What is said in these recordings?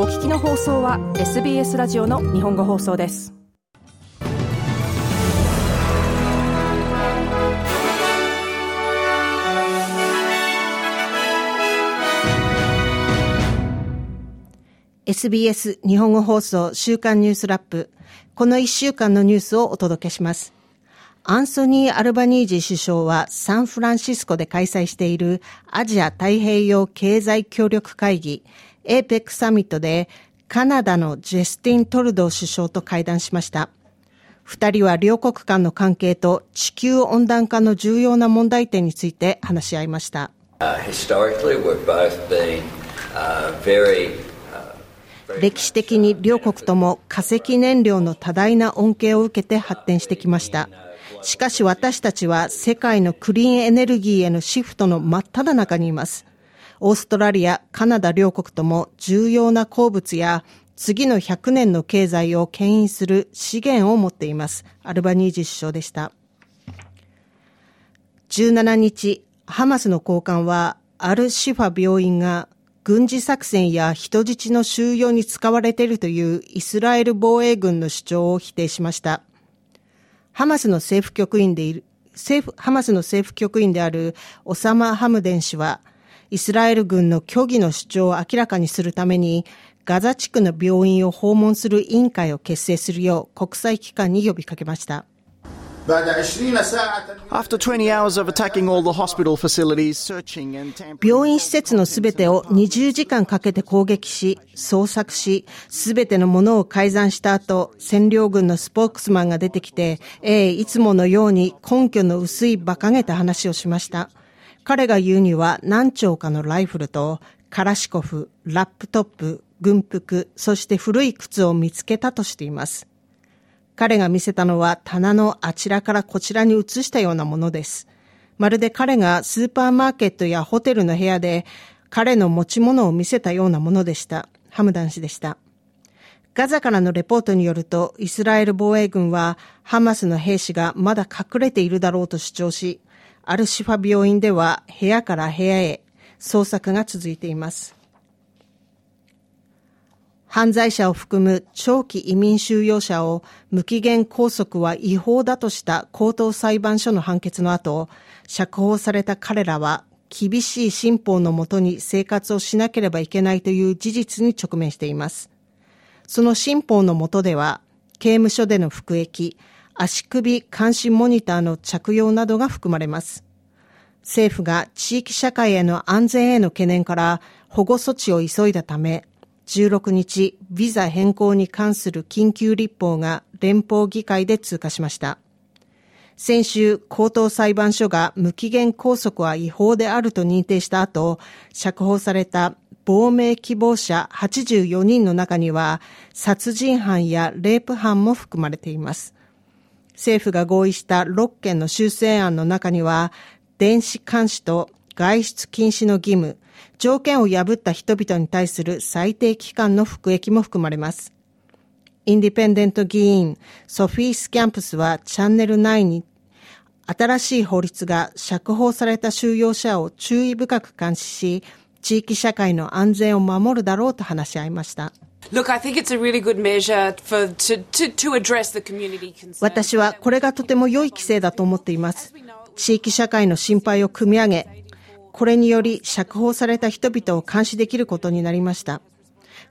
お聞きの放送は SBS ラジオの日本語放送です。SBS 日本語放送週刊ニュースラップ。この1週間のニュースをお届けします。アンソニー・アルバニージ首相はサンフランシスコで開催しているアジア太平洋経済協力会議 APEC サミットでカナダのジェスティン・トルドー首相と会談しました。二人は両国間の関係と地球温暖化の重要な問題点について話し合いました。Uh, 歴史的に両国とも化石燃料の多大な恩恵を受けて発展してきました。しかし私たちは世界のクリーンエネルギーへのシフトの真っ只中にいます。オーストラリア、カナダ両国とも重要な鉱物や次の100年の経済を牽引する資源を持っています。アルバニージ首相でした。17日、ハマスの高官はアルシファ病院が軍事作戦や人質の収容に使われているというイスラエル防衛軍の主張を否定しました。ハマスの政府局員でいる、政府、ハマスの政府局員であるオサマ・ハムデン氏は、イスラエル軍の虚偽の主張を明らかにするために、ガザ地区の病院を訪問する委員会を結成するよう国際機関に呼びかけました。病院施設のすべてを20時間かけて攻撃し、捜索し、すべてのものを改ざんした後、占領軍のスポークスマンが出てきて、ええ、いつものように根拠の薄い馬鹿げた話をしました。彼が言うには何丁かのライフルと、カラシコフ、ラップトップ、軍服、そして古い靴を見つけたとしています。彼が見せたのは棚のあちらからこちらに移したようなものです。まるで彼がスーパーマーケットやホテルの部屋で彼の持ち物を見せたようなものでした。ハムダン氏でした。ガザからのレポートによると、イスラエル防衛軍はハマスの兵士がまだ隠れているだろうと主張し、アルシファ病院では部屋から部屋へ捜索が続いています。犯罪者を含む長期移民収容者を無期限拘束は違法だとした高等裁判所の判決の後、釈放された彼らは厳しい新法のもとに生活をしなければいけないという事実に直面しています。その新法のもとでは、刑務所での服役、足首監視モニターの着用などが含まれます。政府が地域社会への安全への懸念から保護措置を急いだため、16日、ビザ変更に関する緊急立法が連邦議会で通過しました。先週、高等裁判所が無期限拘束は違法であると認定した後、釈放された亡命希望者84人の中には、殺人犯やレイプ犯も含まれています。政府が合意した6件の修正案の中には、電子監視と外出禁止の義務、条件を破った人々に対する最低期間の服役も含まれます。インディペンデント議員ソフィー・スキャンプスはチャンネル9に新しい法律が釈放された収容者を注意深く監視し、地域社会の安全を守るだろうと話し合いました。私はこれがとても良い規制だと思っています。地域社会の心配を組み上げ、これにより釈放された人々を監視できることになりました。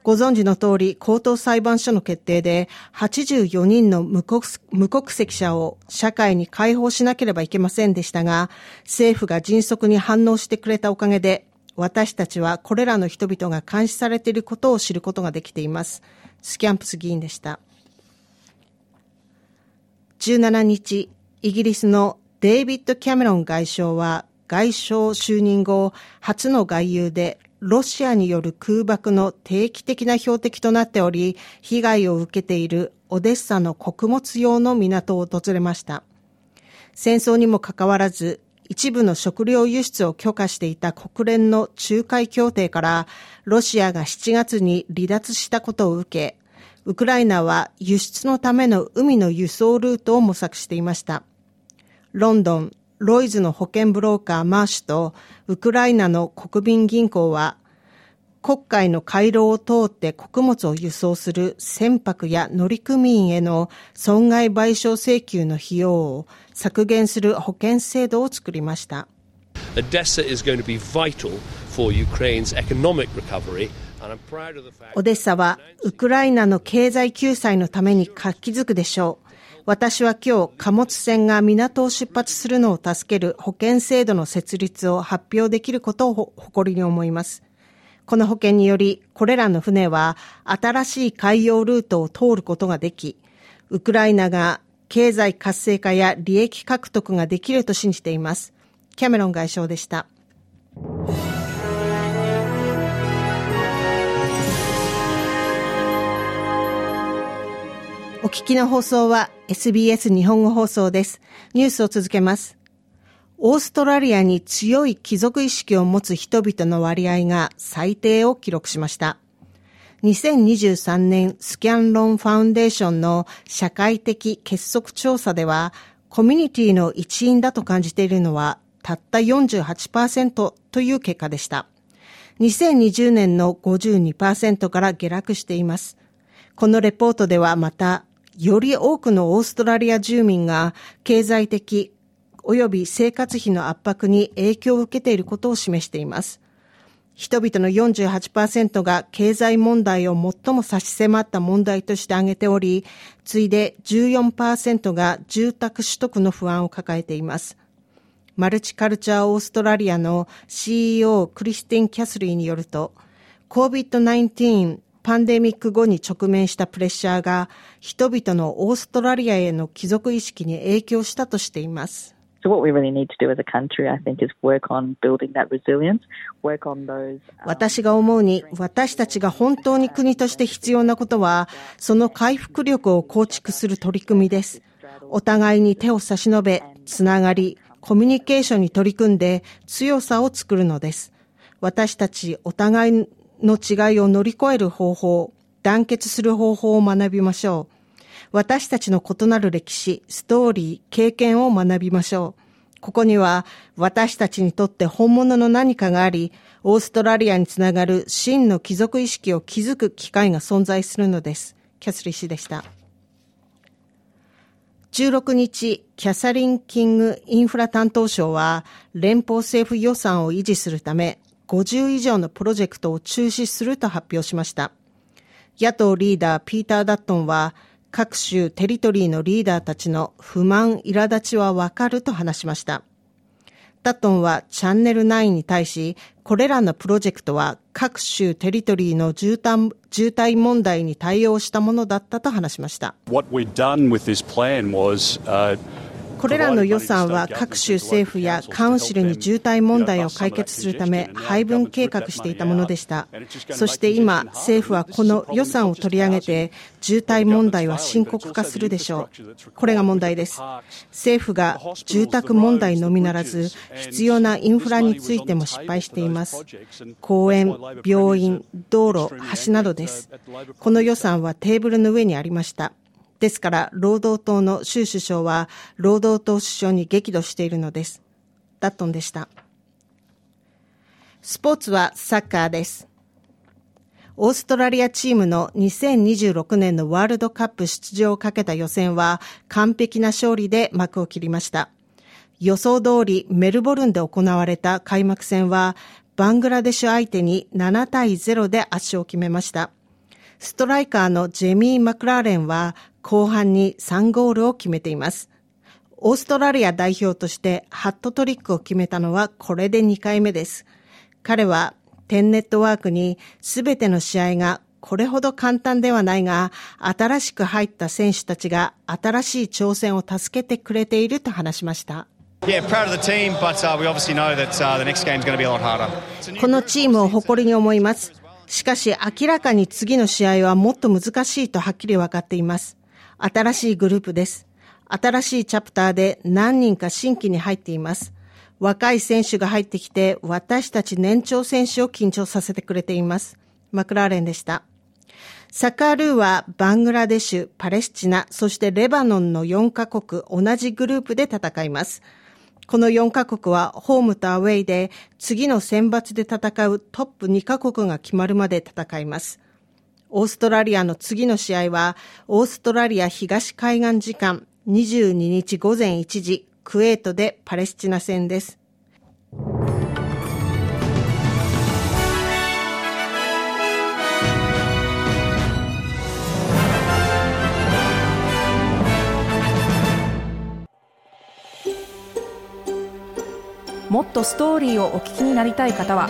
ご存知の通り、高等裁判所の決定で、84人の無国無国籍者を社会に解放しなければいけませんでしたが、政府が迅速に反応してくれたおかげで、私たちはこれらの人々が監視されていることを知ることができています。スキャンプス議員でした。17日、イギリスのデイビッド・キャメロン外相は外相就任後、初の外遊でロシアによる空爆の定期的な標的となっており、被害を受けているオデッサの穀物用の港を訪れました。戦争にもかかわらず、一部の食料輸出を許可していた国連の仲介協定からロシアが7月に離脱したことを受け、ウクライナは輸出のための海の輸送ルートを模索していました。ロンドン、ロイズの保険ブローカーマーシュとウクライナの国民銀行は国海の回廊を通って穀物を輸送する船舶や乗組員への損害賠償請求の費用を削減する保険制度を作りました。オデッサはウクライナの経済救済のために活気づくでしょう。私は今日貨物船が港を出発するのを助ける保険制度の設立を発表できることを誇りに思います。この保険により、これらの船は新しい海洋ルートを通ることができ、ウクライナが経済活性化や利益獲得ができると信じています。キャメロン外相でした。お聞きの放送は SBS 日本語放送です。ニュースを続けます。オーストラリアに強い貴族意識を持つ人々の割合が最低を記録しました。2023年スキャンロンファウンデーションの社会的結束調査では、コミュニティの一員だと感じているのはたった48%という結果でした。2020年の52%から下落しています。このレポートではまた、より多くのオーストラリア住民が経済的及び生活費の圧迫に影響を受けていることを示しています。人々の48%が経済問題を最も差し迫った問題として挙げており、次いで14%が住宅取得の不安を抱えています。マルチカルチャーオーストラリアの CEO クリスティン・キャスリーによると、COVID-19 パンデミック後に直面したプレッシャーが人々のオーストラリアへの貴族意識に影響したとしています。私が思うに、私たちが本当に国として必要なことは、その回復力を構築する取り組みです。お互いに手を差し伸べ、つながり、コミュニケーションに取り組んで強さを作るのです。私たちお互いの違いを乗り越える方法、団結する方法を学びましょう。私たちの異なる歴史、ストーリー、経験を学びましょう。ここには私たちにとって本物の何かがあり、オーストラリアにつながる真の貴族意識を築く機会が存在するのです。キャスリー氏でした。16日、キャサリン・キング・インフラ担当省は、連邦政府予算を維持するため、50以上のプロジェクトを中止すると発表しました。野党リーダーピーター・ダットンは各州テリトリーのリーダーたちの不満、苛立ちはわかると話しました。ダットンはチャンネル9に対し、これらのプロジェクトは各州テリトリーの渋滞渋滞問題に対応したものだったと話しました。What we'd done with this plan was, uh これらの予算は各州政府やカウンシルに渋滞問題を解決するため配分計画していたものでした。そして今、政府はこの予算を取り上げて渋滞問題は深刻化するでしょう。これが問題です。政府が住宅問題のみならず必要なインフラについても失敗しています。公園、病院、道路、橋などです。この予算はテーブルの上にありました。ですから、労働党の州首相は、労働党首相に激怒しているのです。ダットンでした。スポーツはサッカーです。オーストラリアチームの2026年のワールドカップ出場をかけた予選は完璧な勝利で幕を切りました。予想通りメルボルンで行われた開幕戦はバングラデシュ相手に7対0で圧勝を決めました。ストライカーのジェミー・マクラーレンは後半に3ゴールを決めています。オーストラリア代表としてハットトリックを決めたのはこれで2回目です。彼はテンネットワークにすべての試合がこれほど簡単ではないが、新しく入った選手たちが新しい挑戦を助けてくれていると話しました。このチームを誇りに思います。しかし明らかに次の試合はもっと難しいとはっきり分かっています。新しいグループです。新しいチャプターで何人か新規に入っています。若い選手が入ってきて私たち年長選手を緊張させてくれています。マクラーレンでした。サッカールーはバングラデシュ、パレスチナ、そしてレバノンの4カ国同じグループで戦います。この4カ国はホームとアウェイで次の選抜で戦うトップ2カ国が決まるまで戦います。オーストラリアの次の試合はオーストラリア東海岸時間22日午前1時クウェートでパレスチナ戦です。もっとストーリーをお聞きになりたい方は